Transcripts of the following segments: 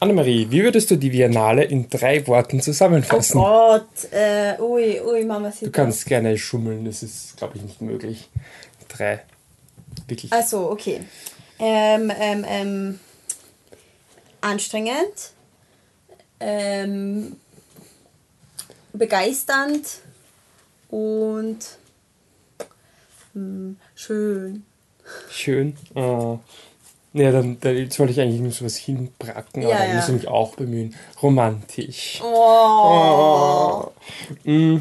Annemarie, wie würdest du die Biennale in drei Worten zusammenfassen? Oh Gott, äh, ui, ui, Mama sieht Du kannst gerne schummeln, das ist, glaube ich, nicht möglich. Drei. Wirklich. Also, okay. Ähm, ähm, ähm, anstrengend, ähm, begeisternd und hm, schön. Schön. Oh. Ja, dann, dann jetzt wollte ich eigentlich nur sowas hinbracken, aber Ja, dann ja. muss ich mich auch bemühen. Romantisch. Oh. Mm.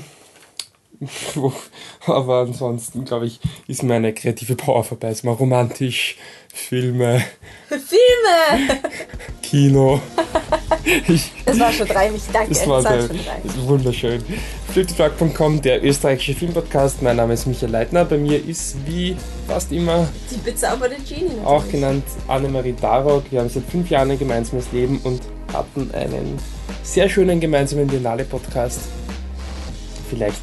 Aber ansonsten, glaube ich, ist meine kreative Power vorbei. Es mal romantisch, Filme, Filme! Kino. Ich, Das war schon drei, ich danke. das war das war drei. das ist wunderschön. Fliptruck.com, der österreichische Filmpodcast. Mein Name ist Michael Leitner. Bei mir ist wie fast immer Die bezaubernden Genie natürlich. auch genannt Annemarie Darok. Wir haben seit fünf Jahren ein gemeinsames Leben und hatten einen sehr schönen gemeinsamen Biennale-Podcast. Vielleicht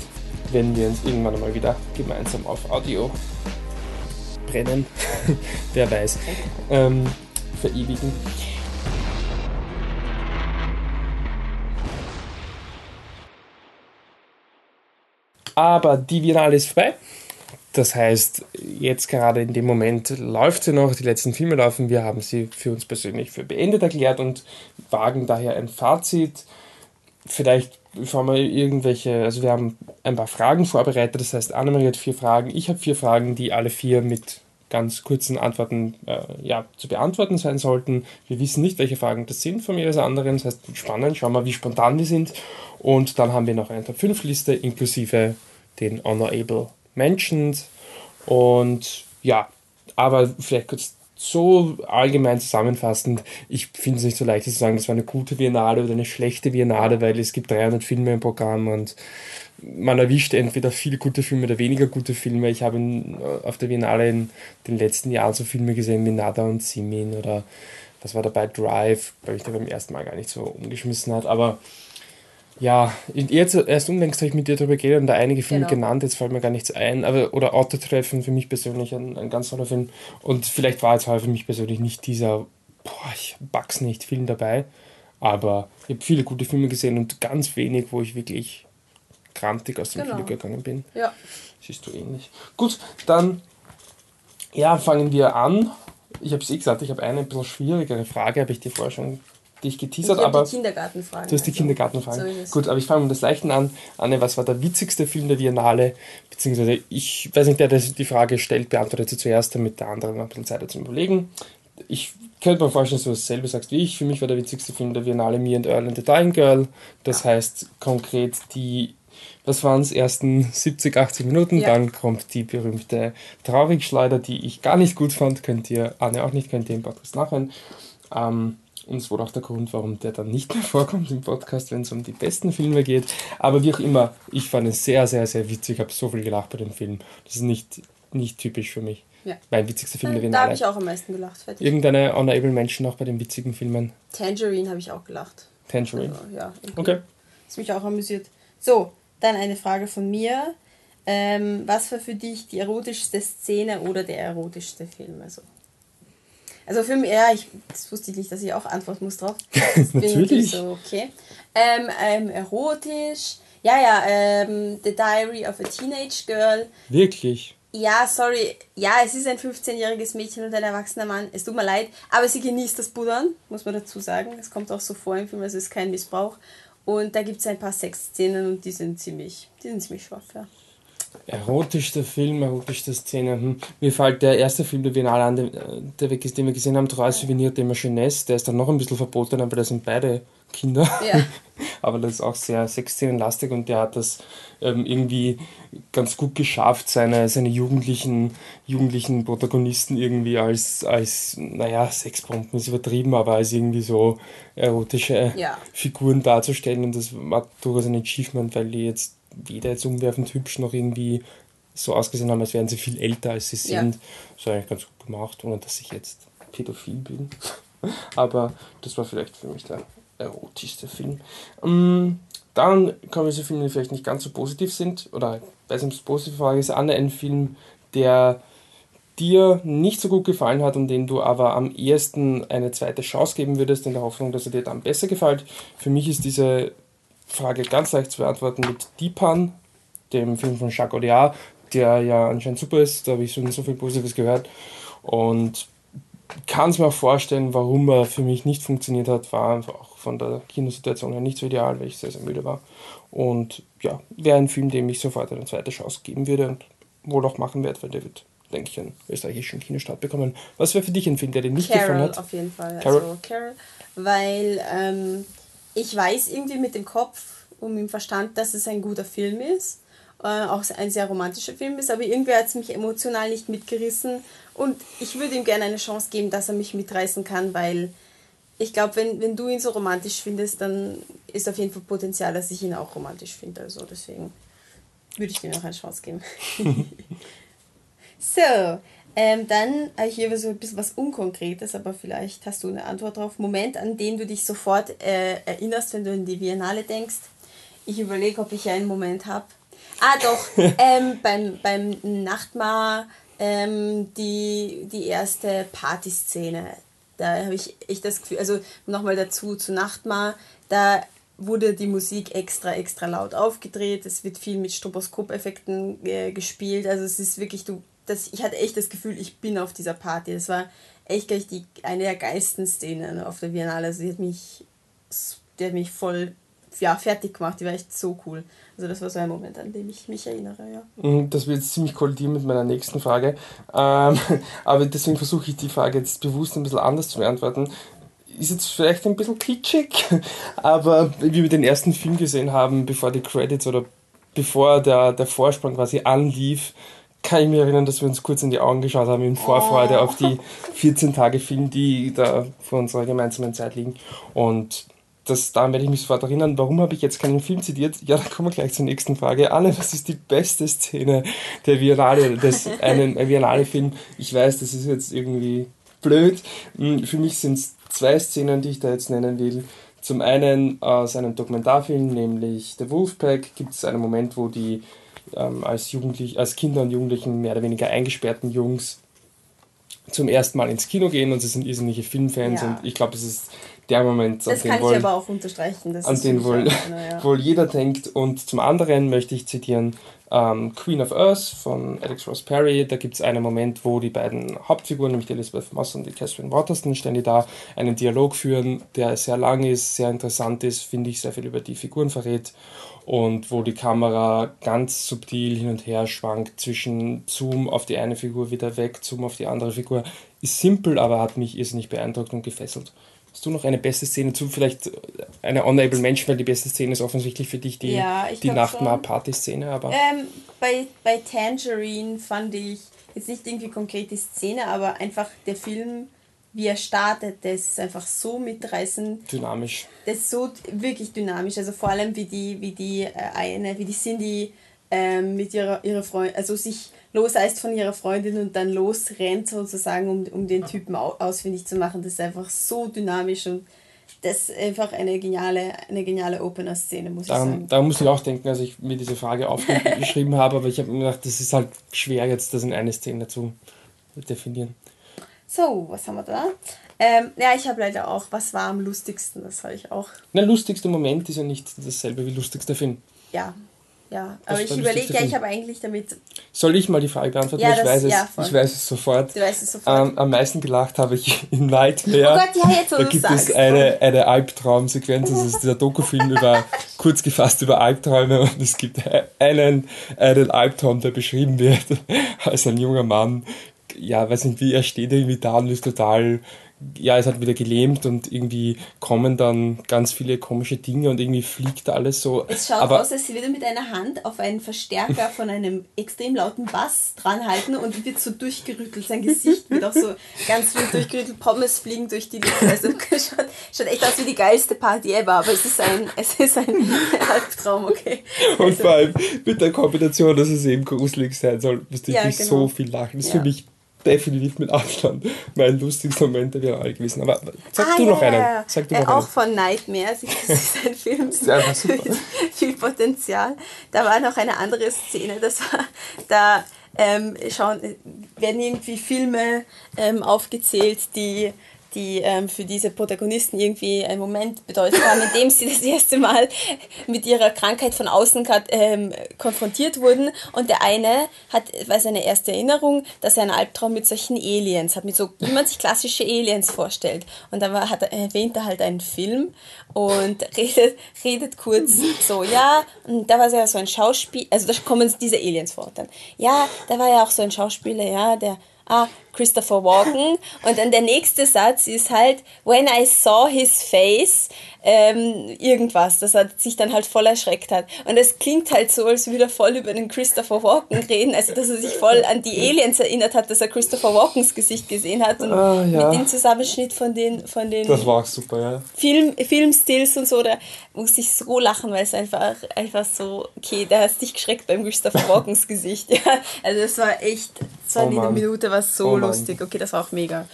werden wir uns irgendwann mal wieder gemeinsam auf Audio brennen. Wer weiß. Ähm, verewigen. Aber die Biennale ist vorbei. Das heißt, jetzt gerade in dem Moment läuft sie noch, die letzten Filme laufen. Wir haben sie für uns persönlich für beendet erklärt und wagen daher ein Fazit. Vielleicht wir irgendwelche, also wir haben ein paar Fragen vorbereitet. Das heißt, Annemarie hat vier Fragen, ich habe vier Fragen, die alle vier mit ganz kurzen Antworten äh, ja, zu beantworten sein sollten. Wir wissen nicht, welche Fragen das sind von jeweils anderen. Das heißt, spannend, schauen wir, wie spontan die sind. Und dann haben wir noch eine Top 5 Liste inklusive den Honorable Mentioned. Und ja, aber vielleicht kurz so allgemein zusammenfassend, ich finde es nicht so leicht zu sagen, das war eine gute Biennale oder eine schlechte Biennale, weil es gibt 300 Filme im Programm und man erwischt entweder viele gute Filme oder weniger gute Filme. Ich habe auf der Biennale in den letzten Jahren so Filme gesehen wie Nada und Simin oder was war dabei, Drive, weil ich da beim ersten Mal gar nicht so umgeschmissen hat, aber ja, jetzt erst unlängst habe ich mit dir darüber geredet und da einige Filme Genau. genannt, jetzt fällt mir gar nichts ein, aber oder Autotreffen für mich persönlich ein, ein ganz toller Film und vielleicht war jetzt heute für mich persönlich nicht dieser, boah, ich back's nicht Film dabei, aber ich habe viele gute Filme gesehen und ganz wenig, wo ich wirklich krantig aus dem Genau. Kino gegangen bin. Ja. Siehst du ähnlich. Gut, dann ja, fangen wir an. Ich habe es eh gesagt, ich habe eine ein bisschen schwierigere Frage, habe ich dir vorher schon dich Ich geteasert, habe aber die Kindergartenfragen. Du hast die also. Kindergartenfragen. so. Gut, aber ich fange mit das Leichten an. Anne, was war der witzigste Film der Biennale? Beziehungsweise, ich weiß nicht, der das die Frage stellt, beantwortet sie zuerst, damit der andere noch ein bisschen Zeit hat zum Überlegen. Ich könnte mir vorstellen, dass du dasselbe sagst wie ich. Für mich war der witzigste Film der Biennale Me and Earl and the Dying Girl. Das heißt konkret die, was waren es, ersten 70, 80 Minuten. Ja. Dann kommt die berühmte Traurigschleuder, die ich gar nicht gut fand. Könnt ihr, Anne auch nicht, könnt ihr im Podcast nachhören. Ähm, und es wurde auch der Grund, warum der dann nicht mehr vorkommt im Podcast, wenn es um die besten Filme geht. Aber wie auch immer, ich fand es sehr, sehr, sehr witzig. Ich habe so viel gelacht bei dem Film. Das ist nicht, nicht typisch für mich. Ja. Mein witzigster Film der Da habe ich auch am meisten gelacht. Fertig. Irgendeine Honorable Menschen noch bei den witzigen Filmen? Tangerine habe ich auch gelacht. Tangerine. Also, ja, irgendwie. Okay. Das mich auch amüsiert. So, dann eine Frage von mir. Ähm, was war für dich die erotischste Szene oder der erotischste Film? Also, also für mich, ja, ich, das wusste ich nicht, dass ich auch antworten muss drauf. Natürlich. So, okay. Ähm, ähm, erotisch. Ja, ja, ähm, The Diary of a Teenage Girl. Wirklich. Ja, sorry. Ja, es ist ein 15-jähriges Mädchen und ein erwachsener Mann. Es tut mir leid, aber sie genießt das Buddern, muss man dazu sagen. Es kommt auch so vor im Film, also es ist kein Missbrauch. Und da gibt es ein paar Sexszenen und die sind ziemlich, die sind ziemlich schwach, ja. Erotischster Film, erotischste Szene. Hm. Mir fällt der erste Film der Biennale an, der, wir- den wir gesehen haben, Trois Souvenirs de ma Jeunesse. Der ist dann noch ein bisschen verboten, aber das sind beide Kinder. Ja. aber das ist auch sehr sexszenenlastig und der hat das ähm, irgendwie ganz gut geschafft, seine, seine jugendlichen, jugendlichen Protagonisten irgendwie als, als, naja, Sexbomben ist übertrieben, aber als irgendwie so erotische Ja. Figuren darzustellen und das war durchaus ein Achievement, weil die jetzt weder jetzt umwerfend hübsch noch irgendwie so ausgesehen haben, als wären sie viel älter als sie Ja. sind. Das war eigentlich ganz gut gemacht, ohne dass ich jetzt pädophil bin. Aber das war vielleicht für mich der erotischste Film. Mm, Dann kommen wir zu Filmen, die vielleicht nicht ganz so positiv sind, oder weiß nicht, ob es positive Frage ist, Anne, ein Film, der dir nicht so gut gefallen hat und den du aber am ehesten eine zweite Chance geben würdest, in der Hoffnung, dass er dir dann besser gefällt. Für mich ist diese Frage ganz leicht zu beantworten mit Deepan, dem Film von Jacques Audiard, der ja anscheinend super ist. Da habe ich schon so viel Positives gehört. Und kann es mir auch vorstellen, warum er für mich nicht funktioniert hat, war einfach auch von der Kinosituation her nicht so ideal, weil ich sehr, sehr müde war. Und ja, wäre ein Film, dem ich sofort eine zweite Chance geben würde und wohl auch machen werde, weil der wird, denke ich, einen österreichischen Kinostart bekommen. Was wäre für dich ein Film, der dir nicht Carol gefallen hat? auf jeden Fall. Carol? Also Carol, weil ähm, ich weiß irgendwie mit dem Kopf und mit dem Verstand, dass es ein guter Film ist. Äh, auch ein sehr romantischer Film ist, aber irgendwie hat es mich emotional nicht mitgerissen und ich würde ihm gerne eine Chance geben, dass er mich mitreißen kann, weil ich glaube, wenn, wenn du ihn so romantisch findest, dann ist auf jeden Fall Potenzial, dass ich ihn auch romantisch finde. Also deswegen würde ich ihm auch eine Chance geben. so, ähm, dann ich hier so ein bisschen was Unkonkretes, aber vielleicht hast du eine Antwort drauf. Moment, an den du dich sofort äh, erinnerst, wenn du an die Biennale denkst. Ich überlege, ob ich einen Moment habe. Ah, doch, ähm, beim, beim Nachtmahr ähm, die, die erste Partyszene. Da habe ich echt das Gefühl, also nochmal dazu zu Nachtmahr, da wurde die Musik extra, extra laut aufgedreht. Es wird viel mit Stroboskopeffekten äh, gespielt. Also es ist wirklich, du, das, ich hatte echt das Gefühl, ich bin auf dieser Party. Das war echt gleich die, eine der geilsten Szenen auf der Biennale. Also die hat mich, die hat mich voll ja, fertig gemacht. Die war echt so cool. Also das war so ein Moment, an den ich mich erinnere, ja. Mhm, das wird jetzt ziemlich kollidieren mit meiner nächsten Frage. Ähm, aber deswegen versuche ich die Frage jetzt bewusst ein bisschen anders zu beantworten. Ist jetzt vielleicht ein bisschen kitschig, aber wie wir den ersten Film gesehen haben, bevor die Credits oder bevor der, der Vorspann quasi anlief, kann ich mich erinnern, dass wir uns kurz in die Augen geschaut haben in Vorfreude auf die 14 Tage Film, die da vor unserer gemeinsamen Zeit liegen. Und das, daran werde ich mich sofort erinnern. Warum habe ich jetzt keinen Film zitiert? Ja, dann kommen wir gleich zur nächsten Frage. Anne, was ist die beste Szene der Biennale, des einen Biennale-Film? Ich weiß, das ist jetzt irgendwie blöd. Hm, für mich sind es zwei Szenen, die ich da jetzt nennen will. Zum einen aus einem Dokumentarfilm, nämlich The Wolfpack, gibt es einen Moment, wo die ähm, als, Jugendlich als Kinder und Jugendlichen mehr oder weniger eingesperrten Jungs zum ersten Mal ins Kino gehen und sie sind irrsinnige Filmfans ja. und ich glaube, es ist der Moment, das kann wohl, ich aber auch unterstreichen. an den wohl, ja. wohl jeder denkt. Und zum anderen möchte ich zitieren ähm, Queen of Earth von Alex Ross Perry. Da gibt es einen Moment, wo die beiden Hauptfiguren, nämlich die Elizabeth Moss und die Catherine Waterston, ständig da einen Dialog führen, der sehr lang ist, sehr interessant ist, finde ich, sehr viel über die Figuren verrät und wo die Kamera ganz subtil hin und her schwankt zwischen Zoom auf die eine Figur wieder weg, Zoom auf die andere Figur. Ist simpel, aber hat mich irrsinnig beeindruckt und gefesselt. Hast du noch eine beste Szene zu? Vielleicht eine Honorable Mention, weil die beste Szene ist offensichtlich für dich die, ja, die Nachtmar-Party-Szene. Ähm, bei, bei Tangerine fand ich jetzt nicht irgendwie konkret die Szene, aber einfach der Film, wie er startet, das ist einfach so mitreißend. Dynamisch. Das ist so wirklich dynamisch. Also vor allem wie die, wie die äh, eine, wie die Cindy ähm, mit ihrer, ihrer Freundin, also sich loseist von ihrer Freundin und dann losrennt sozusagen, um, um den Typen ausfindig zu machen. Das ist einfach so dynamisch und das ist einfach eine geniale, eine geniale Opener-Szene, muss da, ich sagen. Da muss ich auch denken, als ich mir diese Frage aufgeschrieben habe, aber ich habe mir gedacht, das ist halt schwer jetzt, das in eine Szene zu definieren. So, was haben wir da? Ähm, ja, ich habe leider auch, was war am lustigsten, das habe ich auch. Der lustigste Moment ist ja nicht dasselbe wie lustigster Film. Ja, ja, aber ich überlege, ja, ich habe eigentlich damit. Soll ich mal die Frage beantworten? Ja, ich, das, weiß es, ja, ich weiß es sofort. Du weißt es sofort. Ähm, am meisten gelacht habe ich in Nightmare. Oh Gott, ja, jetzt, wo Da gibt sagst. es eine, eine Albtraumsequenz. Das ist dieser Dokufilm über, kurz gefasst über Albträume und es gibt einen, einen Albtraum, der beschrieben wird als ein junger Mann. Ja, weiß nicht wie, er steht irgendwie da und ist total ja, ist halt wieder gelähmt und irgendwie kommen dann ganz viele komische Dinge und irgendwie fliegt alles so. Es schaut Aber aus, als sie wieder mit einer Hand auf einen Verstärker von einem extrem lauten Bass dranhalten und wird so durchgerüttelt. Sein Gesicht wird auch so ganz wild durchgerüttelt. Pommes fliegen durch die Luft. Also schaut, schaut echt aus wie die geilste Party ever, aber es ist ein, es ist ein Albtraum, okay. Und also. vor allem mit der Kombination, dass es eben gruselig sein soll, musste ich ja, genau. so viel lachen. Das ist ja. für mich definitiv mit Abstand mein lustigster Moment der Biennale gewesen. Aber sag ah, du ja, noch einen. Sag du noch äh, auch einen. von Nightmares. Das ist ein Film mit viel Potenzial. Da war noch eine andere Szene. Das war, da ähm, schauen, werden irgendwie Filme ähm, aufgezählt, die die ähm, für diese Protagonisten irgendwie einen Moment bedeutet haben, in dem sie das erste Mal mit ihrer Krankheit von außen ähm, konfrontiert wurden. Und der eine hat, war seine erste Erinnerung, dass er einen Albtraum mit solchen Aliens hat, mit so, wie man sich klassische Aliens vorstellt. Und dann war, hat er, erwähnt er halt einen Film und redet, redet kurz so, ja, und da war ja so ein Schauspiel, also da kommen diese Aliens vor. Dann, ja, da war ja auch so ein Schauspieler, ja, der ah, Christopher Walken. Und dann der nächste Satz ist halt, when I saw his face, ähm, irgendwas, dass er sich dann halt voll erschreckt hat. Und es klingt halt so, als würde er voll über den Christopher Walken reden, also dass er sich voll an die Aliens erinnert hat, dass er Christopher Walkens Gesicht gesehen hat und ah, ja. mit dem Zusammenschnitt von den, von den das war super, ja. Film, Filmstills und so, da musste ich so lachen, weil es einfach, einfach so, okay, da hast dich geschreckt beim Christopher Walkens Gesicht, ja. Also es war echt, es war oh, eine Minute, war so oh, lustig. Okay, das war auch mega,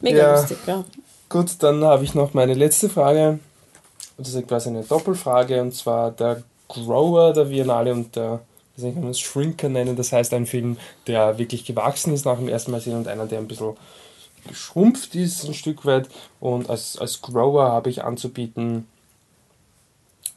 mega ja. lustig, ja. Gut, dann habe ich noch meine letzte Frage. Das ist quasi eine Doppelfrage und zwar der Grower der Biennale und der, wie kann es, Shrinker nennen. Das heißt ein Film, der wirklich gewachsen ist nach dem ersten Mal sehen und einer, der ein bisschen geschrumpft ist ein Stück weit. Und als, als Grower habe ich anzubieten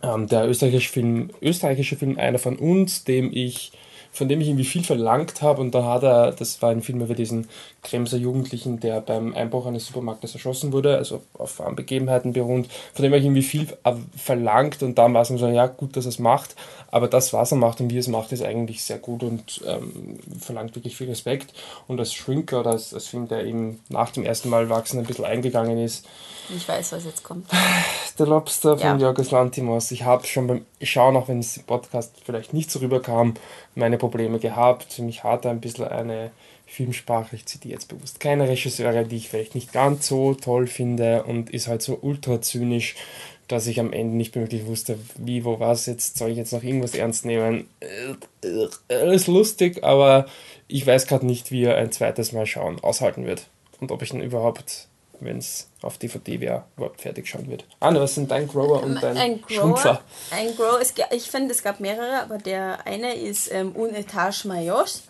ähm, der österreichische Film, österreichische Film Einer von uns, dem ich von dem ich irgendwie viel verlangt habe. Und da hat er, das war ein Film über diesen Kremser Jugendlichen, der beim Einbruch eines Supermarktes erschossen wurde, also auf Begebenheiten beruht, von dem habe ich irgendwie viel verlangt und dann war es so, ja gut, dass er es macht, aber das, was er macht und wie er es macht, ist eigentlich sehr gut und ähm, verlangt wirklich viel Respekt. Und als Shrinker oder als, als Film, der eben nach dem ersten Mal wachsen ein bisschen eingegangen ist, ich weiß, was jetzt kommt. Der Lobster von ja. Jorgos Lantimos. Ich habe schon beim Schauen, auch wenn es im Podcast vielleicht nicht so rüberkam, meine Probleme gehabt. Mich hat ein bisschen eine Filmsprache, ich zitiere jetzt bewusst keine Regisseure, die ich vielleicht nicht ganz so toll finde und ist halt so ultra zynisch, dass ich am Ende nicht mehr wirklich wusste, wie, wo, was. Jetzt soll ich jetzt noch irgendwas ernst nehmen. Alles lustig, aber ich weiß gerade nicht, wie er ein zweites Mal schauen aushalten wird und ob ich ihn überhaupt wenn es auf DVD wäre, überhaupt fertig schauen wird. Anne, was sind dein Grower und dein ein Grower, Schrumpfer? Ein Grower, es, ich finde, es gab mehrere, aber der eine ist ähm, Un Etage Mayos,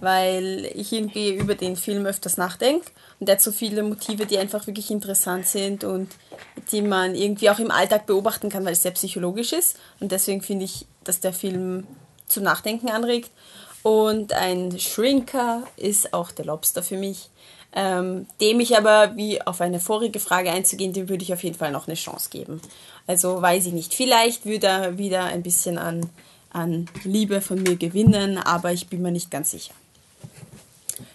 weil ich irgendwie über den Film öfters nachdenke und der hat so viele Motive, die einfach wirklich interessant sind und die man irgendwie auch im Alltag beobachten kann, weil es sehr psychologisch ist und deswegen finde ich, dass der Film zum Nachdenken anregt. Und ein Shrinker ist auch der Lobster für mich ähm, dem ich aber, wie auf eine vorige Frage einzugehen, dem würde ich auf jeden Fall noch eine Chance geben. Also weiß ich nicht. Vielleicht würde er wieder ein bisschen an, an Liebe von mir gewinnen, aber ich bin mir nicht ganz sicher.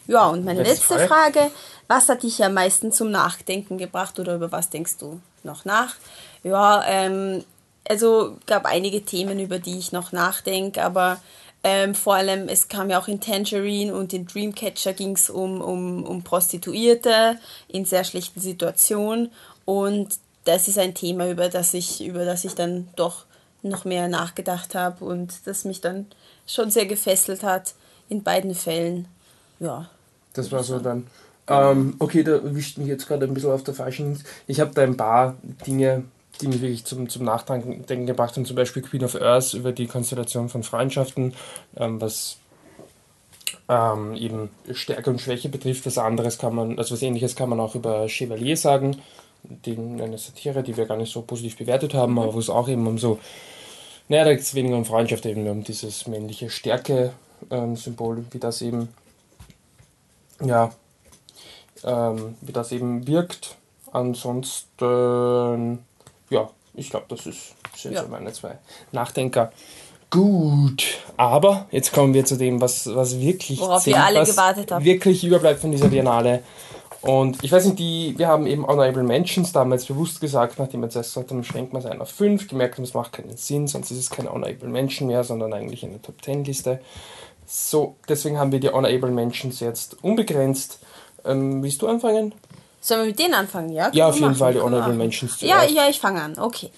Ja, und meine letzte Frage, was hat dich am meisten zum Nachdenken gebracht oder über was denkst du noch nach? Ja, ähm, also gab einige Themen, über die ich noch nachdenke, aber ähm, vor allem, es kam ja auch in Tangerine und in Dreamcatcher ging es um, um, um Prostituierte in sehr schlechten Situationen. Und das ist ein Thema, über das ich, über das ich dann doch noch mehr nachgedacht habe und das mich dann schon sehr gefesselt hat in beiden Fällen. Ja. Das war so dann. Ähm, okay, da erwischt mich jetzt gerade ein bisschen auf der falschen. Ich habe da ein paar Dinge die mich wirklich zum, zum Nachdenken gebracht haben, zum Beispiel Queen of Earth über die Konstellation von Freundschaften, ähm, was ähm, eben Stärke und Schwäche betrifft. Was anderes kann man, also was ähnliches kann man auch über Chevalier sagen, die, eine Satire, die wir gar nicht so positiv bewertet haben, aber wo es auch eben um so, naja, da geht es weniger um Freundschaft, eben um dieses männliche Stärke-Symbol, ähm, wie das eben, ja, ähm, wie das eben wirkt. Ansonsten ja, ich glaube, das ist, sind ja. so meine zwei Nachdenker. Gut, aber jetzt kommen wir zu dem, was, was wirklich Worauf zählt, wir alle gewartet haben. wirklich überbleibt von dieser Biennale. Und ich weiß nicht, die, wir haben eben Honorable Mentions damals bewusst gesagt, nachdem wir zuerst gesagt haben, schränkt man es ein auf 5, gemerkt haben, es macht keinen Sinn, sonst ist es keine Honorable Mention mehr, sondern eigentlich eine Top 10 Liste. So, deswegen haben wir die Honorable Mentions jetzt unbegrenzt. Ähm, willst du anfangen? Sollen wir mit denen anfangen? Ja, ja auf jeden machen, Fall die Honorable Mentions zuerst. Ja, ja, ich fange an. Okay.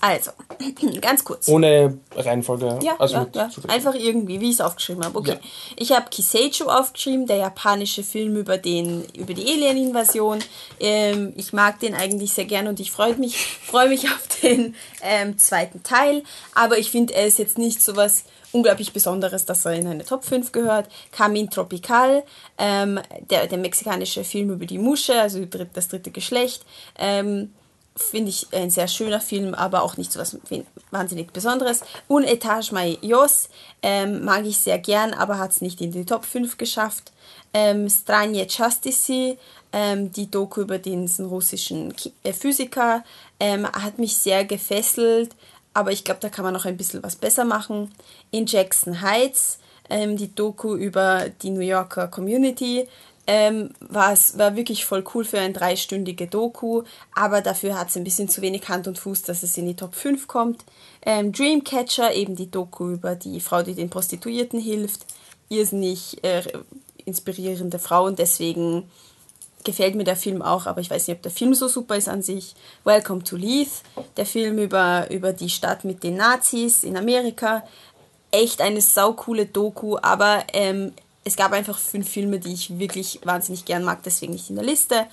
Also, ganz kurz. Ohne Reihenfolge. Ja, also ja, ja. Einfach irgendwie, wie ich es aufgeschrieben habe. Okay. Ja. Ich habe Kiseicho aufgeschrieben, der japanische Film über, den, über die Alien-Invasion. Ähm, ich mag den eigentlich sehr gern und ich freue mich, freu mich auf den ähm, zweiten Teil. Aber ich finde, er ist jetzt nicht so was unglaublich Besonderes, dass er in eine Top 5 gehört. Camin Tropical, ähm, der, der mexikanische Film über die Musche, also das dritte Geschlecht. Ähm, finde ich ein sehr schöner Film, aber auch nicht so was wahnsinnig Besonderes. Un Etage Mayos ähm, mag ich sehr gern, aber hat es nicht in die Top 5 geschafft. Ähm, Stranje Chastisi, ähm, die Doku über diesen russischen äh, Physiker, ähm, hat mich sehr gefesselt, aber ich glaube, da kann man noch ein bisschen was besser machen. In Jackson Heights, ähm, die Doku über die New Yorker Community, ähm, war war wirklich voll cool für ein dreistündige Doku, aber dafür hat es ein bisschen zu wenig Hand und Fuß, dass es in die Top 5 kommt. Ähm, Dreamcatcher, eben die Doku über die Frau, die den Prostituierten hilft. Irrsinnig äh, inspirierende und deswegen gefällt mir der Film auch, aber ich weiß nicht, ob der Film so super ist an sich. Welcome to Leith, der Film über, über die Stadt mit den Nazis in Amerika. Echt eine saukoole Doku, aber ähm, es gab einfach fünf Filme, die ich wirklich wahnsinnig gern mag, deswegen nicht in der Liste.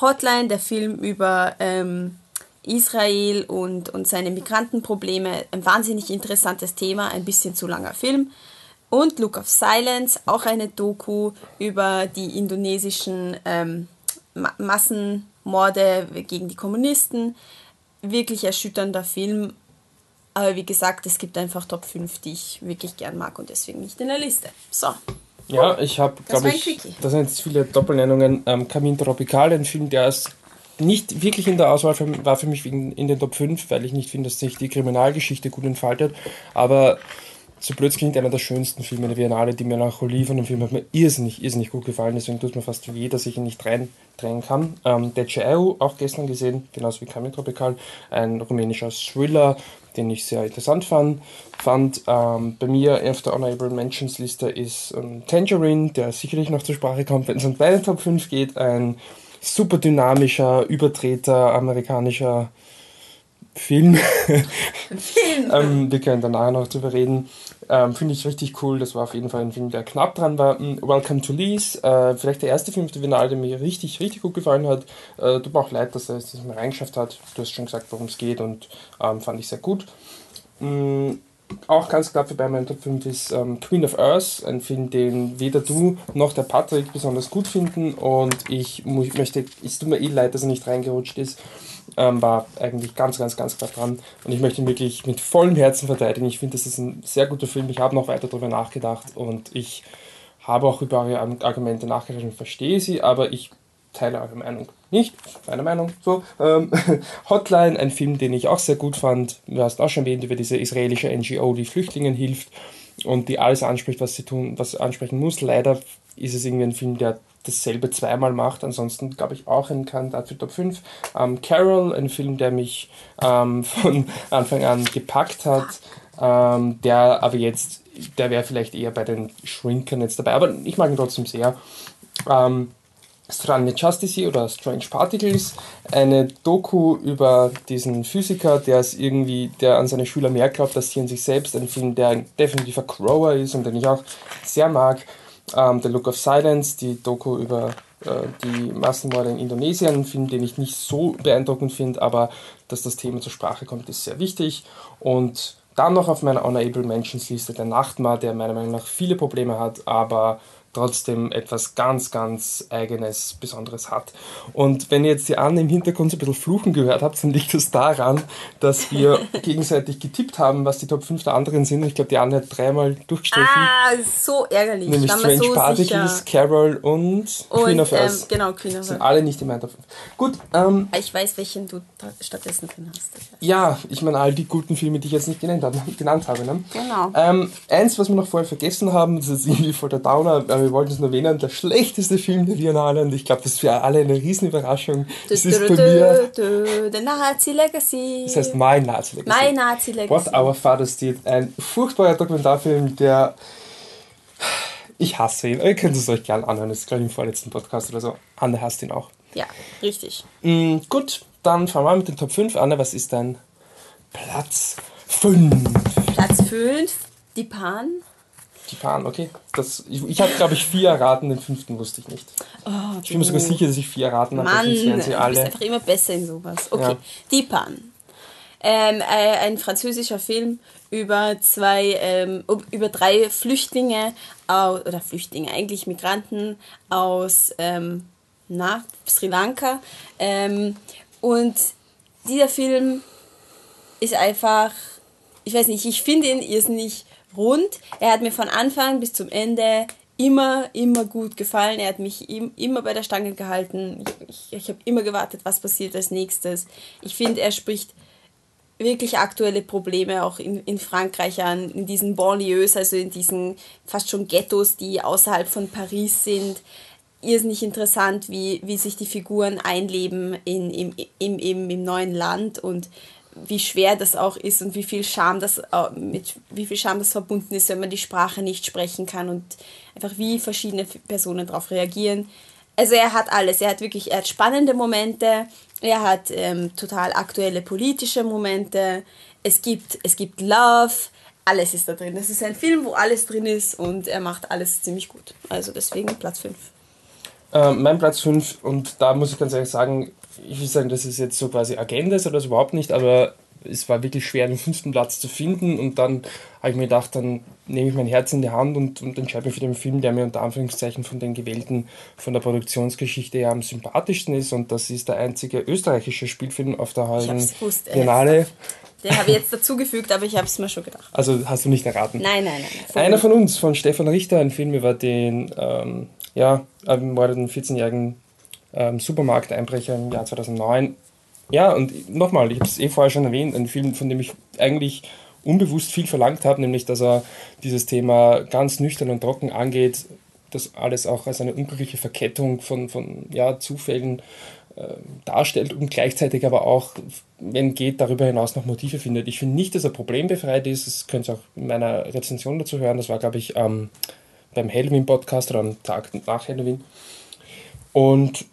Hotline, der Film über ähm, Israel und, und seine Migrantenprobleme, ein wahnsinnig interessantes Thema, ein bisschen zu langer Film. Und Look of Silence, auch eine Doku über die indonesischen ähm, Ma Massenmorde gegen die Kommunisten. Wirklich erschütternder Film. Aber wie gesagt, es gibt einfach Top 5, die ich wirklich gern mag und deswegen nicht in der Liste. So. Ja, ich habe, Das glaube ich, das sind jetzt viele Doppelnennungen. Ähm, Camin Tropical, ein Film, der ist nicht wirklich in der Auswahl für, war für mich in, in den Top 5, weil ich nicht finde, dass sich die Kriminalgeschichte gut entfaltet. Aber so blöd klingt, einer der schönsten Filme der Biennale, die Melancholie von dem Film hat mir irrsinnig, irrsinnig gut gefallen. Deswegen tut mir fast weh, dass ich ihn nicht reindrängen kann. Ähm, der EU auch gestern gesehen, genauso wie Camin Tropical, ein rumänischer Thriller, den ich sehr interessant fand. fand ähm, bei mir auf der Honorable Mentions Liste ist ähm, Tangerine, der sicherlich noch zur Sprache kommt, wenn es um beide Top 5 geht. Ein super dynamischer, übertreter amerikanischer Film. ähm, wir können danach noch drüber reden. Ähm, Finde ich richtig cool. Das war auf jeden Fall ein Film, der knapp dran war. Mm, Welcome to Leith. Äh, vielleicht der erste Film auf der Biennale, der mir richtig, richtig gut gefallen hat. Äh, tut mir auch leid, dass er es nicht mehr reingeschafft hat. Du hast schon gesagt, worum es geht und ähm, fand ich sehr gut. Mm, auch ganz knapp bei meinem Top 5 ist ähm, Queen of Earth, ein Film, den weder du noch der Patrick besonders gut finden und ich möchte, es tut mir eh leid, dass er nicht reingerutscht ist, ähm, war eigentlich ganz, ganz, ganz knapp dran und ich möchte ihn wirklich mit vollem Herzen verteidigen. Ich finde, das ist ein sehr guter Film, ich habe noch weiter darüber nachgedacht und ich habe auch über eure Ar- Argumente nachgedacht und verstehe sie, aber ich teile eure Meinung nicht. Meine Meinung. So. Ähm, Hotline, ein Film, den ich auch sehr gut fand. Du hast auch schon erwähnt über diese israelische NGO, die Flüchtlingen hilft und die alles anspricht, was sie tun, was sie ansprechen muss. Leider ist es irgendwie ein Film, der dasselbe zweimal macht. Ansonsten glaube ich auch ein Kandidat für Top 5. Ähm, Carol, ein Film, der mich ähm, von Anfang an gepackt hat, ähm, der aber jetzt, der wäre vielleicht eher bei den Shrinkern jetzt dabei, aber ich mag ihn trotzdem sehr. Ähm, Strange Justice oder Strange Particles, eine Doku über diesen Physiker, der es irgendwie, der an seine Schüler mehr glaubt als sie an sich selbst. Ein Film, der ein definitiver Grower ist und den ich auch sehr mag. Ähm, The Look of Silence, die Doku über äh, die Massenmorde in Indonesien, ein Film, den ich nicht so beeindruckend finde, aber dass das Thema zur Sprache kommt, ist sehr wichtig. Und dann noch auf meiner Honorable Mentions Liste der Nachtmar, der meiner Meinung nach viele Probleme hat, aber trotzdem etwas ganz, ganz Eigenes, Besonderes hat. Und wenn ihr jetzt die Anne im Hintergrund so ein bisschen fluchen gehört habt, dann liegt es daran, dass wir gegenseitig getippt haben, was die Top 5 der anderen sind. Ich glaube, die Anne hat dreimal durchgestrichen. Ah, so ärgerlich. nämlich War Strange so Particles, sicher. Carol und, Queen Und, of ähm, Earth. genau, Queen of sind Earth. alle nicht in meinen Top 5. Gut, ähm, Ich weiß, welchen du stattdessen drin hast. Ja, ich meine all die guten Filme, die ich jetzt nicht genannt habe. Genannt habe ne? Genau. Ähm, eins, was wir noch vorher vergessen haben, das ist irgendwie voll der Downer, aber wir wollten es nur erwähnen, der schlechteste Film der Biennale und ich glaube, das ist für alle eine Riesenüberraschung. Das ist bei mir, The Nazi Legacy. das heißt My Nazi Legacy. My Nazi Legacy. What Our Fathers Did, ein furchtbarer Dokumentarfilm, der ich hasse ihn. Ihr könnt es euch gerne anhören, das ist ich im vorletzten Podcast oder so. Anne hasst ihn auch. Ja, richtig. Mm, gut, dann fangen wir an mit den Top 5. Anne, was ist dein Platz 5. Platz 5, die Pan. Pan, okay. Das, ich ich habe, glaube ich, vier erraten, den fünften wusste ich nicht. Oh, Ich bin mir sogar sicher, dass ich vier erraten habe, Mann, sonst wären du sie bist alle. einfach immer besser in sowas. Okay, Ja. die Pan. Ähm, äh, ein französischer Film über zwei, ähm, über drei Flüchtlinge, au- oder Flüchtlinge, eigentlich Migranten aus ähm, na, Sri Lanka. Ähm, und dieser Film ist einfach, ich weiß nicht, ich finde ihn irrsinnig rund. Er hat mir von Anfang bis zum Ende immer, immer gut gefallen. Er hat mich im, immer bei der Stange gehalten. Ich, ich, ich habe immer gewartet, was passiert als nächstes. Ich finde, er spricht wirklich aktuelle Probleme auch in, in Frankreich an, in diesen Banlieues, also in diesen fast schon Ghettos, die außerhalb von Paris sind. Irrsinnig interessant, wie, wie sich die Figuren einleben in, im, im, im, im neuen Land und wie schwer das auch ist und wie viel Scham das äh, mit wie viel Scham das verbunden ist, wenn man die Sprache nicht sprechen kann und einfach wie verschiedene Personen darauf reagieren. Also er hat alles. Er hat wirklich, er hat spannende Momente, er hat ähm, total aktuelle politische Momente. Es gibt, es gibt Love, alles ist da drin. Es ist ein Film, wo alles drin ist und er macht alles ziemlich gut. Also deswegen Platz 5. Ähm, mein Platz 5, und da muss ich ganz ehrlich sagen, ich will sagen, dass es jetzt so quasi Agenda ist oder so überhaupt nicht, aber es war wirklich schwer, den fünften Platz zu finden und dann habe ich mir gedacht, dann nehme ich mein Herz in die Hand und, und entscheide mich für den Film, der mir unter Anführungszeichen von den gewählten, von der Produktionsgeschichte her am sympathischsten ist und das ist der einzige österreichische Spielfilm auf der heutigen Biennale. Den habe ich jetzt dazugefügt, aber ich habe es mir schon gedacht. Also hast du nicht erraten. Nein, nein, nein. nein. Einer von uns, von Stefan Richter, ein Film über den ähm, ja, ermordeten 14-jährigen ähm, Supermarkteinbrecher im Jahr 2009. Ja, und nochmal, ich habe es eh vorher schon erwähnt, ein Film, von dem ich eigentlich unbewusst viel verlangt habe, nämlich dass er dieses Thema ganz nüchtern und trocken angeht, das alles auch als eine unglückliche Verkettung von, von ja, Zufällen äh, darstellt und gleichzeitig aber auch, wenn geht, darüber hinaus noch Motive findet. Ich finde nicht, dass er problembefreit ist, das könnt ihr auch in meiner Rezension dazu hören, das war, glaube ich, ähm, beim Halloween-Podcast oder am Tag nach Halloween. Und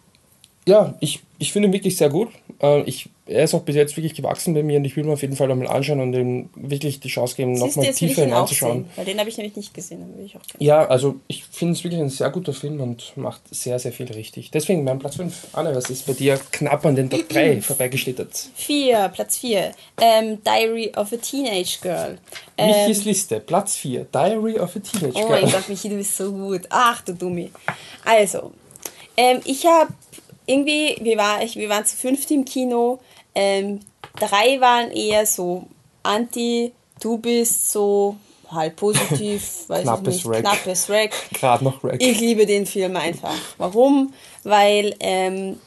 ja, ich, ich finde ihn wirklich sehr gut. Äh, ich, er ist auch bis jetzt wirklich gewachsen bei mir und ich will mir auf jeden Fall einmal anschauen und ihm wirklich die Chance geben, nochmal tiefer ihn sehen, weil den habe ich nämlich nicht gesehen. Ja, also ich finde es wirklich ein sehr guter Film und macht sehr, sehr viel richtig. Deswegen mein Platz 5. Anne, was ist bei dir knapp an den Top 3 vorbeigeschlittert? Vier, Platz 4. Ähm, Diary of a Teenage Girl. Ähm, Michis Liste, Platz 4, Diary of a Teenage Oh mein Girl. Gott, Michi, du bist so gut. Ach, du Dummi. Also, ähm, ich habe irgendwie, wir, war, ich, wir waren zu fünft im Kino. Ähm, drei waren eher so anti, du bist so halb positiv, weiß Knappes ich nicht, Rack. knappes Rack. Gerade noch Rack. Ich liebe den Film einfach. Warum? Weil, ähm,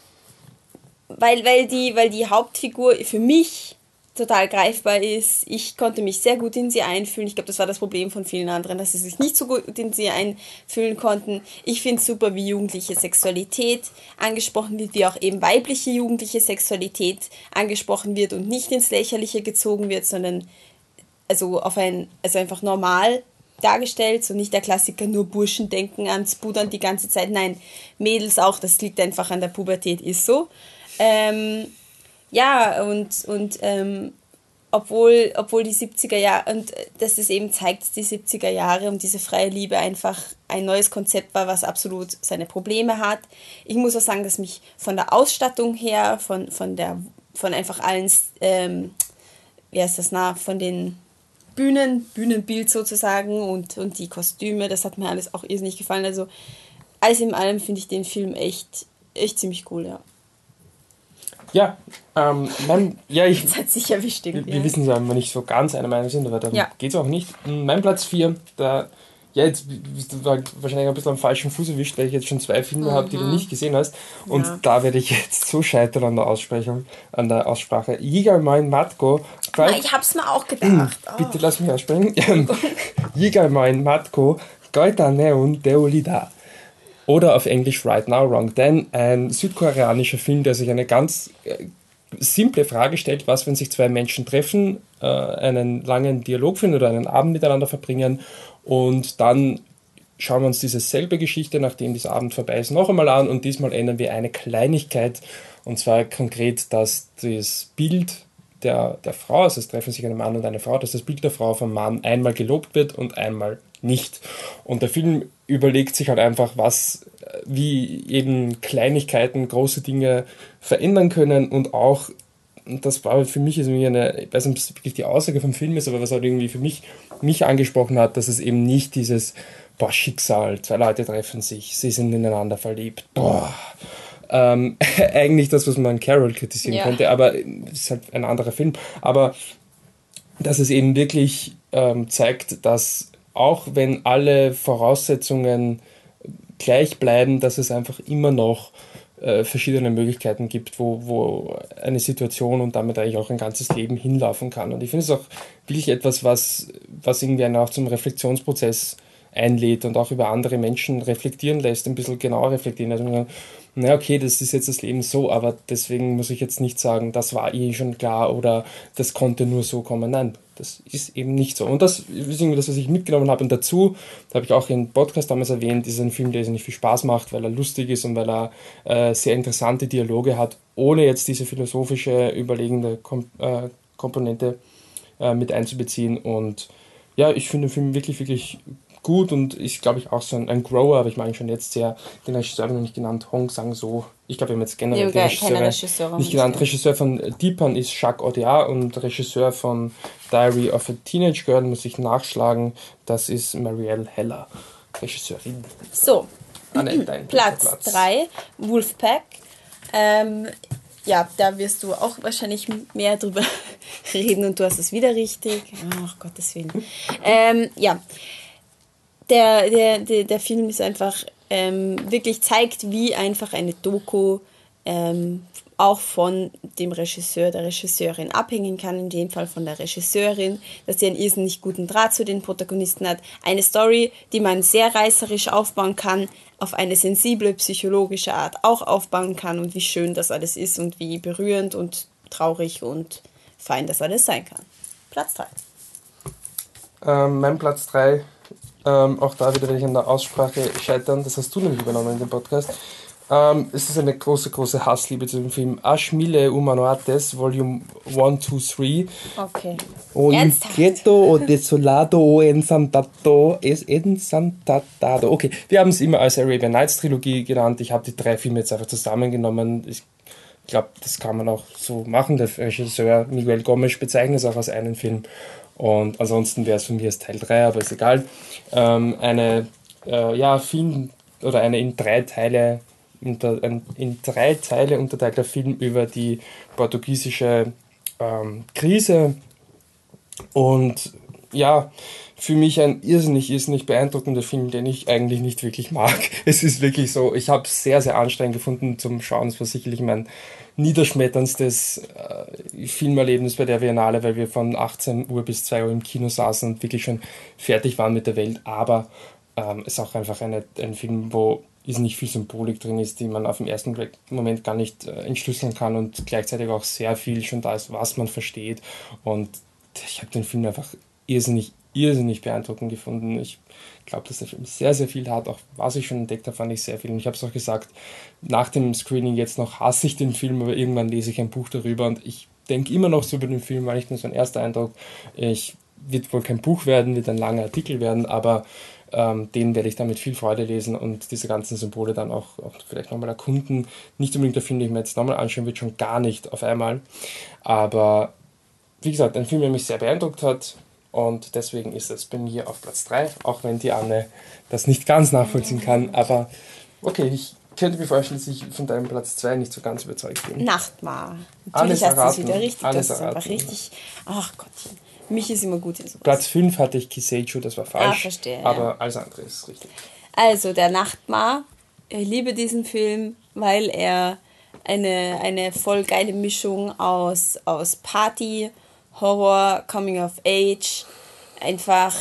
weil, weil, die, weil die Hauptfigur für mich total greifbar ist. Ich konnte mich sehr gut in sie einfühlen. Ich glaube, das war das Problem von vielen anderen, dass sie sich nicht so gut in sie einfühlen konnten. Ich finde super, wie jugendliche Sexualität angesprochen wird, wie auch eben weibliche jugendliche Sexualität angesprochen wird und nicht ins Lächerliche gezogen wird, sondern also auf ein, also einfach normal dargestellt, so nicht der Klassiker, nur Burschen denken ans Pudern die ganze Zeit. Nein, Mädels auch, das liegt einfach an der Pubertät, ist so. Ähm, ja, und, und ähm, obwohl, obwohl die 70er Jahre, und dass es eben zeigt, dass die 70er Jahre und diese freie Liebe einfach ein neues Konzept war, was absolut seine Probleme hat. Ich muss auch sagen, dass mich von der Ausstattung her, von, von, der, von einfach allen, ähm, wie heißt das, na, von den Bühnen, Bühnenbild sozusagen und, und die Kostüme, das hat mir alles auch irrsinnig gefallen. Also alles in allem finde ich den Film echt, echt ziemlich cool, ja. Ja, ähm, mein, ja, ich, Das hat sich erwischt wir, wir wissen ja, wenn wir nicht so ganz einer Meinung sind, aber darum Ja. geht es auch nicht. Mein Platz 4, da, ja, jetzt bist du halt wahrscheinlich ein bisschen am falschen Fuß erwischt, weil ich jetzt schon zwei Filme habe, die du nicht gesehen hast. Und Mhm. Ja. da werde ich jetzt so scheitern an der Aussprechung, an der Aussprache. Jigal mein Matko. Ah, ich hab's mir auch gedacht. Oh. Bitte lass mich aussprechen. Jigal mein Matko. Goita Neon Deolida. Oder auf Englisch Right Now Wrong. Then, ein südkoreanischer Film, der sich eine ganz äh, simple Frage stellt, was, wenn sich zwei Menschen treffen, äh, einen langen Dialog führen oder einen Abend miteinander verbringen und dann schauen wir uns diese selbe Geschichte, nachdem dieser Abend vorbei ist, noch einmal an und diesmal ändern wir eine Kleinigkeit. Und zwar konkret, dass das Bild der, der Frau, also es treffen sich ein Mann und eine Frau, dass das Bild der Frau vom Mann einmal gelobt wird und einmal nicht. Und der Film überlegt sich halt einfach, was, wie eben Kleinigkeiten große Dinge verändern können und auch das war halt für mich irgendwie eine, ich weiß nicht, ob es wirklich die Aussage vom Film ist, aber was halt irgendwie für mich, mich angesprochen hat, dass es eben nicht dieses, boah, Schicksal, zwei Leute treffen sich, sie sind ineinander verliebt, boah, ähm, eigentlich das, was man Carol kritisieren ja. könnte, aber es ist halt ein anderer Film. Aber dass es eben wirklich ähm, zeigt, dass auch wenn alle Voraussetzungen gleich bleiben, dass es einfach immer noch äh, verschiedene Möglichkeiten gibt, wo, wo eine Situation und damit eigentlich auch ein ganzes Leben hinlaufen kann. Und ich finde es auch wirklich etwas, was, was irgendwie einen auch zum Reflexionsprozess einlädt und auch über andere Menschen reflektieren lässt, ein bisschen genauer reflektieren. Also, na okay, das ist jetzt das Leben so, aber deswegen muss ich jetzt nicht sagen, das war eh schon klar oder das konnte nur so kommen. Nein, das ist eben nicht so. Und das ist irgendwie das, was ich mitgenommen habe. Und dazu, da habe ich auch im Podcast damals erwähnt, ist ein Film, der nicht viel Spaß macht, weil er lustig ist und weil er äh, sehr interessante Dialoge hat, ohne jetzt diese philosophische, überlegende Kom äh, Komponente äh, mit einzubeziehen. Und ja, ich finde den Film wirklich, wirklich gut und ist, glaube ich, auch so ein, ein Grower, aber ich meine schon jetzt sehr, den Regisseur noch nicht genannt, Hong Sang-so. Ich glaube, wir haben jetzt generell ja, Regisseur, nicht genannt. Regisseur von Deepan ist Jacques Audiard und Regisseur von Diary of a Teenage Girl, muss ich nachschlagen, das ist Marielle Heller, Regisseurin. So, Anne, Platz 3, Wolfpack. Ähm, ja, da wirst du auch wahrscheinlich mehr drüber reden und du hast es wieder richtig. Ach, Gottes Willen. Ähm, ja, der, der, der, der Film ist einfach ähm, wirklich zeigt, wie einfach eine Doku ähm, auch von dem Regisseur, der Regisseurin abhängen kann, in dem Fall von der Regisseurin, dass sie einen irrsinnig guten Draht zu den Protagonisten hat. Eine Story, die man sehr reißerisch aufbauen kann, auf eine sensible psychologische Art auch aufbauen kann und wie schön das alles ist und wie berührend und traurig und fein das alles sein kann. Platz 3. Ähm, mein Platz 3 ähm, auch da wieder werde ich an der Aussprache scheitern. Das hast du nämlich übernommen in dem Podcast. Ähm, es ist eine große, große Hassliebe zu dem Film. Ashmile Humanoates, Volume 1, 2, 3. Okay. O inquieto o desolado o ensantato es ensantado. Okay, wir haben es immer als Arabian Nights Trilogie genannt. Ich habe die drei Filme jetzt einfach zusammengenommen. Ich glaube, das kann man auch so machen. Der Regisseur Miguel Gomes bezeichnet es auch als einen Film. Und ansonsten wäre es von mir als Teil 3, aber ist egal. Ähm, eine, äh, ja, Film oder eine in drei Teile unter, ein, in drei Teile unterteilter Film über die portugiesische ähm, Krise. Und ja, für mich ein irrsinnig, irrsinnig beeindruckender Film, den ich eigentlich nicht wirklich mag. Es ist wirklich so, ich habe es sehr, sehr anstrengend gefunden zum Schauen. Es war sicherlich mein niederschmetternstes äh, Filmerlebnis bei der Biennale, weil wir von 18 Uhr bis 2 Uhr im Kino saßen und wirklich schon fertig waren mit der Welt. Aber ähm, es ist auch einfach eine, ein Film, wo ist nicht viel Symbolik drin ist, die man auf den ersten Moment gar nicht äh, entschlüsseln kann und gleichzeitig auch sehr viel schon da ist, was man versteht. Und ich habe den Film einfach irrsinnig, irrsinnig beeindruckend gefunden. Ich glaube, dass der Film sehr, sehr viel hat. Auch was ich schon entdeckt habe, fand ich sehr viel. Und ich habe es auch gesagt, nach dem Screening jetzt noch hasse ich den Film, aber irgendwann lese ich ein Buch darüber und ich denke immer noch so über den Film, weil ich nur so ein erster Eindruck. Ich wird wohl kein Buch werden, wird ein langer Artikel werden, aber ähm, den werde ich dann mit viel Freude lesen und diese ganzen Symbole dann auch, auch vielleicht nochmal erkunden. Nicht unbedingt der Film, den ich mir jetzt nochmal anschauen wird, schon gar nicht auf einmal. Aber wie gesagt, ein Film, der mich sehr beeindruckt hat, und deswegen ist es bei mir auf Platz 3, auch wenn die Anne das nicht ganz nachvollziehen kann. Aber okay, ich könnte mir vorstellen, dass ich von deinem Platz 2 nicht so ganz überzeugt bin. Nachtmar. Natürlich hast du es wieder richtig. Alles das ist einfach richtig. Ach Gottchen. Mich ist immer gut in sowas. Platz 5 hatte ich Kiseiju, das war falsch. Ah, verstehe. Aber ja. alles andere ist richtig. Also, der Nachtmar. Ich liebe diesen Film, weil er eine, eine voll geile Mischung aus, aus Party, Horror, Coming of Age, einfach,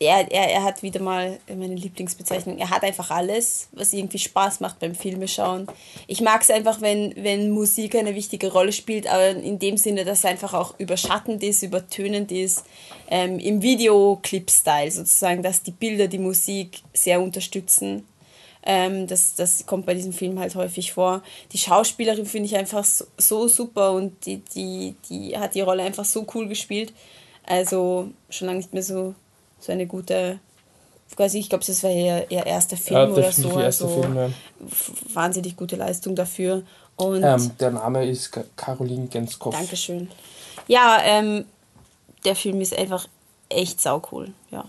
er, er, er hat wieder mal meine Lieblingsbezeichnung, er hat einfach alles, was irgendwie Spaß macht beim Filmeschauen. Ich mag es einfach, wenn, wenn Musik eine wichtige Rolle spielt, aber in dem Sinne, dass es einfach auch überschattend ist, übertönend ist, ähm, im Videoclip-Style sozusagen, dass die Bilder die Musik sehr unterstützen. Ähm, das, das kommt bei diesem Film halt häufig vor. Die Schauspielerin finde ich einfach so, so, super und die, die, die hat die Rolle einfach so cool gespielt. Also schon lange nicht mehr so, so eine gute quasi, ich glaube, das war ihr, ihr erster Film ja, oder so. Also Film, ja. Wahnsinnig gute Leistung dafür. Und ähm, der Name ist Caroline Genskopf. Dankeschön. Ja, ähm, der Film ist einfach echt saucool. Ja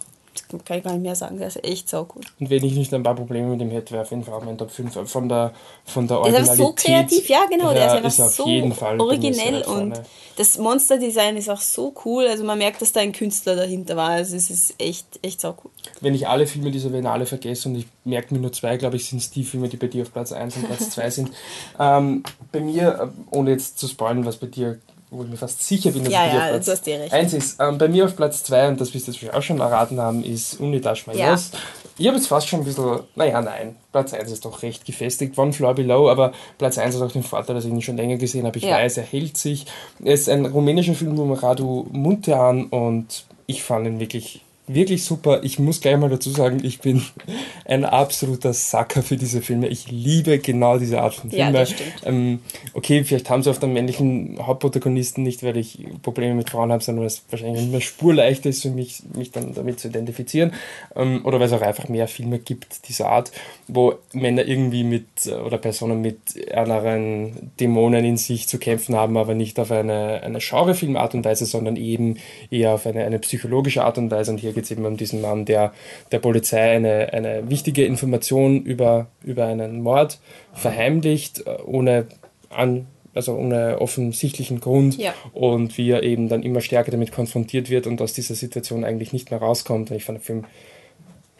kann ich gar nicht mehr sagen, der ist echt so gut. Und wenn ich nicht ein paar Probleme mit ihm hätte, wäre auf jeden Fall auch mein Top 5 von der, von der Originalität. Der ist so kreativ, ja genau, der ist einfach ist auf so jeden Fall originell und das Monsterdesign ist auch so cool, also man merkt, dass da ein Künstler dahinter war, also es ist echt, echt so cool. Wenn ich alle Filme dieser Biennale vergesse und ich merke mir nur zwei, glaube ich, sind es die Filme, die bei dir auf Platz 1 und Platz 2 sind. Ähm, bei mir, äh, ohne jetzt zu spoilern, was bei dir wo ich mir fast sicher bin, dass ja, ich ja, Platz du hast dir recht. Eins ist, ähm, bei mir auf Platz 2, und das wirst du jetzt auch schon erraten haben, ist Unidash Majos. Ja. Ich habe jetzt fast schon ein bisschen, naja, nein, Platz 1 ist doch recht gefestigt, One Floor Below, aber Platz 1 hat auch den Vorteil, dass ich ihn schon länger gesehen habe. Ich ja. weiß, er hält sich. Er ist ein rumänischer Film von Radu Muntean und ich fand ihn wirklich wirklich super. Ich muss gleich mal dazu sagen, ich bin ein absoluter Sacker für diese Filme. Ich liebe genau diese Art von Filmen. Ja, ähm, okay, vielleicht haben sie auf den männlichen Hauptprotagonisten nicht, weil ich Probleme mit Frauen habe, sondern weil es wahrscheinlich mehr spurleichter ist für mich, mich dann damit zu identifizieren. Ähm, oder weil es auch einfach mehr Filme gibt dieser Art, wo Männer irgendwie mit oder Personen mit anderen Dämonen in sich zu kämpfen haben, aber nicht auf eine, eine Genrefilmart und Weise, sondern eben eher auf eine, eine psychologische Art und Weise. Und hier geht es eben um diesen Mann, der der Polizei eine, eine wichtige Information über, über einen Mord verheimlicht, äh, ohne an, also ohne offensichtlichen Grund ja. und wie er eben dann immer stärker damit konfrontiert wird und aus dieser Situation eigentlich nicht mehr rauskommt. Und ich fand den Film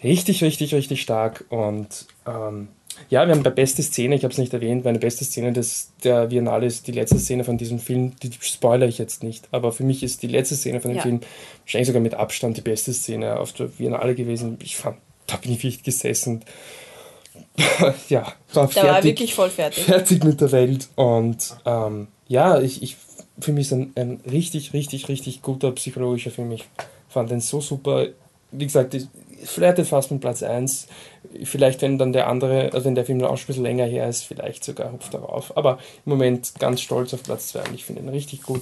richtig, richtig, richtig stark und ähm, ja, wir haben bei beste Szene, ich habe es nicht erwähnt, meine beste Szene des, der Biennale ist die letzte Szene von diesem Film, die spoilere ich jetzt nicht, aber für mich ist die letzte Szene von dem ja. Film wahrscheinlich sogar mit Abstand die beste Szene auf der Biennale gewesen. Ich fand, da bin ich wirklich gesessen. ja, war fertig, war wirklich voll fertig. Fertig mit der Welt und ähm, ja, ich, ich, für mich ist ein, ein richtig, richtig, richtig guter psychologischer Film. Ich fand den so super. Wie gesagt, ich, flirtet fast mit Platz 1. Vielleicht, wenn dann der andere, also wenn der Film dann auch schon ein bisschen länger her ist, vielleicht sogar hupft darauf. Aber im Moment ganz stolz auf Platz 2 und ich finde ihn richtig gut.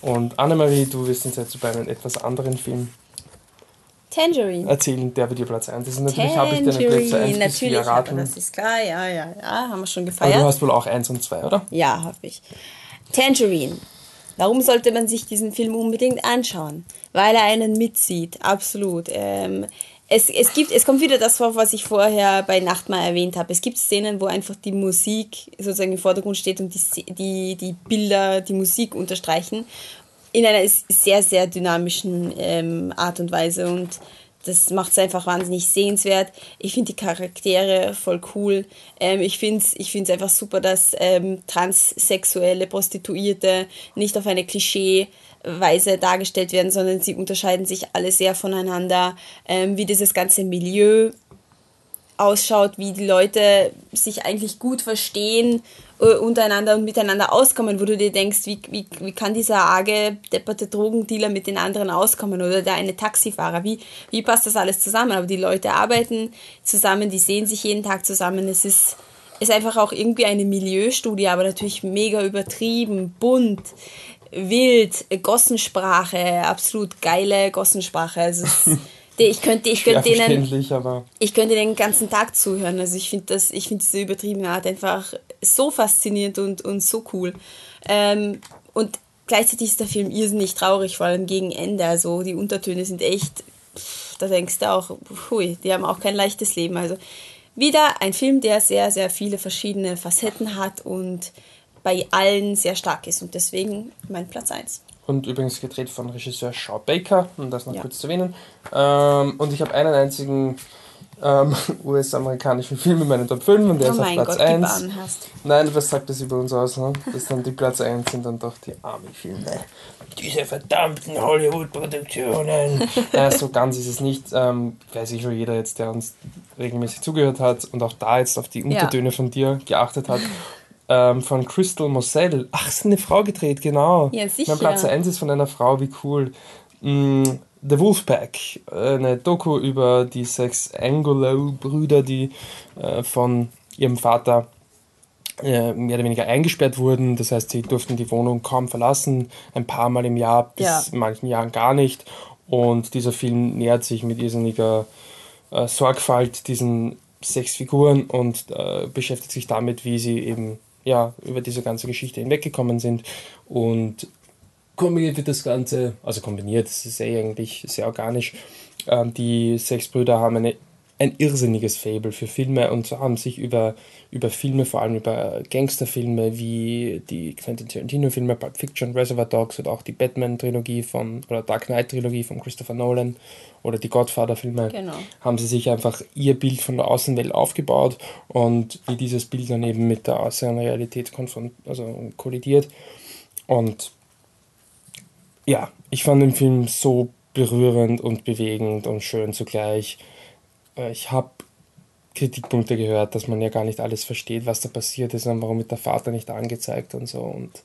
Und Annemarie, du wirst uns jetzt bei einem etwas anderen Film Tangerine. erzählen, der bei dir Platz 1 ist. Und natürlich habe ich deine Plätze 1 bis 4 erraten. Das ist klar, ja, ja, ja, haben wir schon gefeiert. Aber du hast wohl auch 1 und 2, oder? Ja, habe ich. Tangerine. Warum sollte man sich diesen Film unbedingt anschauen? Weil er einen mitzieht, absolut. Ähm, es, es, gibt, es kommt wieder das vor, was ich vorher bei Nacht mal erwähnt habe. Es gibt Szenen, wo einfach die Musik sozusagen im Vordergrund steht und die, die, die Bilder die Musik unterstreichen. In einer sehr, sehr dynamischen ähm, Art und Weise. Und das macht es einfach wahnsinnig sehenswert. Ich finde die Charaktere voll cool. Ähm, ich finde es ich find's einfach super, dass ähm, transsexuelle Prostituierte nicht auf eine Klischee Weise dargestellt werden, sondern sie unterscheiden sich alle sehr voneinander, ähm, wie dieses ganze Milieu ausschaut, wie die Leute sich eigentlich gut verstehen äh, untereinander und miteinander auskommen, wo du dir denkst, wie, wie, wie kann dieser arge, depperte Drogendealer mit den anderen auskommen oder der eine Taxifahrer, wie, wie passt das alles zusammen? Aber die Leute arbeiten zusammen, die sehen sich jeden Tag zusammen, es ist, ist einfach auch irgendwie eine Milieustudie, aber natürlich mega übertrieben, bunt wild, Gossensprache, absolut geile Gossensprache. Also ich könnte, ich könnte denen, ich könnte den ganzen Tag zuhören. Also ich finde das, ich finde diese übertriebene Art einfach so faszinierend und, und so cool. Ähm, und gleichzeitig ist der Film irrsinnig traurig, vor allem gegen Ende. Also die Untertöne sind echt, da denkst du auch, hui, die haben auch kein leichtes Leben. Also wieder ein Film, der sehr, sehr viele verschiedene Facetten hat und bei allen sehr stark ist und deswegen mein Platz 1. Und übrigens gedreht von Regisseur Shaw Baker, um das noch ja. kurz zu erwähnen. Ähm, und ich habe einen einzigen ähm, US-amerikanischen Film in meinen Top 5 und der oh ist auf Platz Gott, 1. Nein, was sagt das über uns aus? Ne? Das dann die Platz 1 sind dann doch die Army-Filme. Diese verdammten Hollywood-Produktionen. ja, so ganz ist es nicht. Ähm, weiß ich schon jeder jetzt, der uns regelmäßig zugehört hat und auch da jetzt auf die Untertöne ja. von dir geachtet hat ähm, von Crystal Moselle. Ach, ist eine Frau gedreht, genau. Ja, sicher. Mein Platz 1 ist von einer Frau, wie cool. Mm, The Wolfpack, eine Doku über die sechs Angolo-Brüder, die äh, von ihrem Vater äh, mehr oder weniger eingesperrt wurden. Das heißt, sie durften die Wohnung kaum verlassen, ein paar Mal im Jahr, bis Ja. in manchen Jahren gar nicht. Und dieser Film nähert sich mit irrsinniger äh, Sorgfalt diesen sechs Figuren und äh, beschäftigt sich damit, wie sie eben ja, über diese ganze Geschichte hinweggekommen sind. Und kombiniert wird das Ganze, also kombiniert, das ist eh eigentlich sehr organisch. Ähm, die sechs Brüder haben eine, ein irrsinniges Fable für Filme und haben sich über, über Filme, vor allem über Gangsterfilme wie die Quentin Tarantino-Filme, Pulp Fiction, Reservoir Dogs oder auch die Batman-Trilogie von, oder Dark Knight-Trilogie von Christopher Nolan oder die Godfather-Filme, Genau. haben sie sich einfach ihr Bild von der Außenwelt aufgebaut und wie dieses Bild dann eben mit der Außenrealität konfront also kollidiert. Und ja, ich fand den Film so berührend und bewegend und schön zugleich. Äh, Ich habe Kritikpunkte gehört, dass man ja gar nicht alles versteht, was da passiert ist und warum wird der Vater nicht angezeigt und so. Und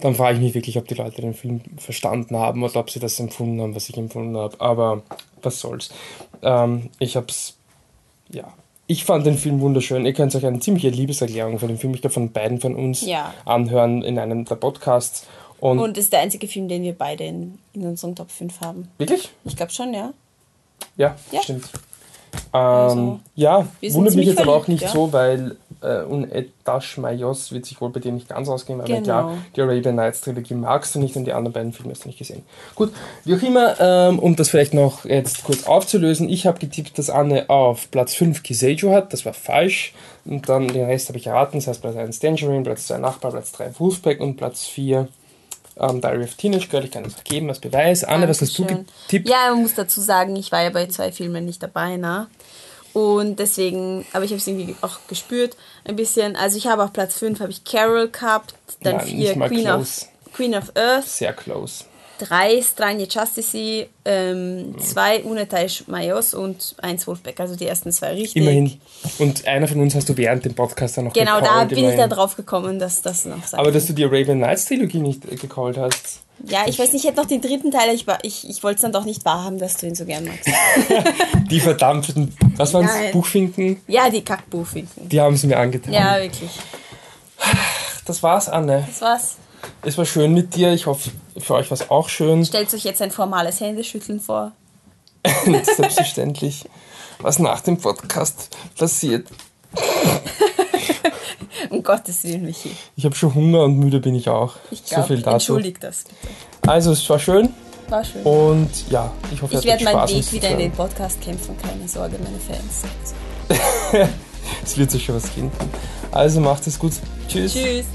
dann frage ich mich wirklich, ob die Leute den Film verstanden haben oder ob sie das empfunden haben, was ich empfunden habe. Aber was soll's. Ähm, ich hab's, ja. Ich fand den Film wunderschön. Ihr könnt euch eine ziemliche Liebeserklärung von dem Film, ich glaube, von beiden von uns Ja. anhören in einem der Podcasts. Und, Und ist der einzige Film, den wir beide in, in unserem Top 5 haben. wirklich? Ich glaube schon, ja. Ja, Ja. stimmt. Ähm, Also, ja, wundert mich jetzt aber auch nicht ja. so, weil äh, Un Etash Mayos wird sich wohl bei dir nicht ganz ausgehen, weil Genau. klar, die Arabian Nights Trilogie magst du nicht und die anderen beiden Filme hast du nicht gesehen. Gut, wie auch immer, ähm, um das vielleicht noch jetzt kurz aufzulösen, ich habe getippt, dass Anne auf Platz 5 Kiseiju hat, das war falsch. Und dann den Rest habe ich erraten, das heißt Platz 1 Tangerine, Platz 2 Nachbar, Platz 3 Wolfpack und Platz 4 ähm, Diary of Teenage Girl. Ich kann das geben als Beweis. Anne, was hast du getippt? Ja, man muss dazu sagen, ich war ja bei zwei Filmen nicht dabei, ne? Und deswegen, aber ich habe es irgendwie auch gespürt, ein bisschen. Also ich habe auf Platz 5 habe ich Carol gehabt, dann Nein, 4 nicht mal Queen close. of, Queen of Earth, Sehr close. 3 Stranje Justice, ähm, 2 Unetais Mayos und 1 Wolfbeck. Also die ersten zwei richtig. Immerhin. Und einer von uns hast du während dem Podcast dann noch Genau, da gecallt, bin ich immerhin. dann drauf gekommen, dass das noch sein Aber dass du die Arabian Nights Trilogie nicht äh, gecallt hast. Ja, ich weiß nicht, ich hätte noch den dritten Teil, ich, ich, ich wollte es dann doch nicht wahrhaben, dass du ihn so gern magst. Die verdammten, was waren es? Buchfinken? Ja, die Kackbuchfinken. Die haben sie mir angetan. Ja, wirklich. Das war's, Anne. Das war's. Es war schön mit dir. Ich hoffe, für euch war es auch schön. Stellt euch jetzt ein formales Händeschütteln vor. Selbstverständlich. Was nach dem Podcast passiert. Um Gottes Willen, Michi. Ich habe schon Hunger und müde bin ich auch. Ich so glaube, viel dazu. entschuldigt das bitte. Also, es war schön. War schön. Und ja, ich hoffe, ich werde meinen Weg wieder in den Podcast kämpfen, keine Sorge, meine Fans. Es wird sich schon was finden. Also macht es gut. Tschüss. Tschüss.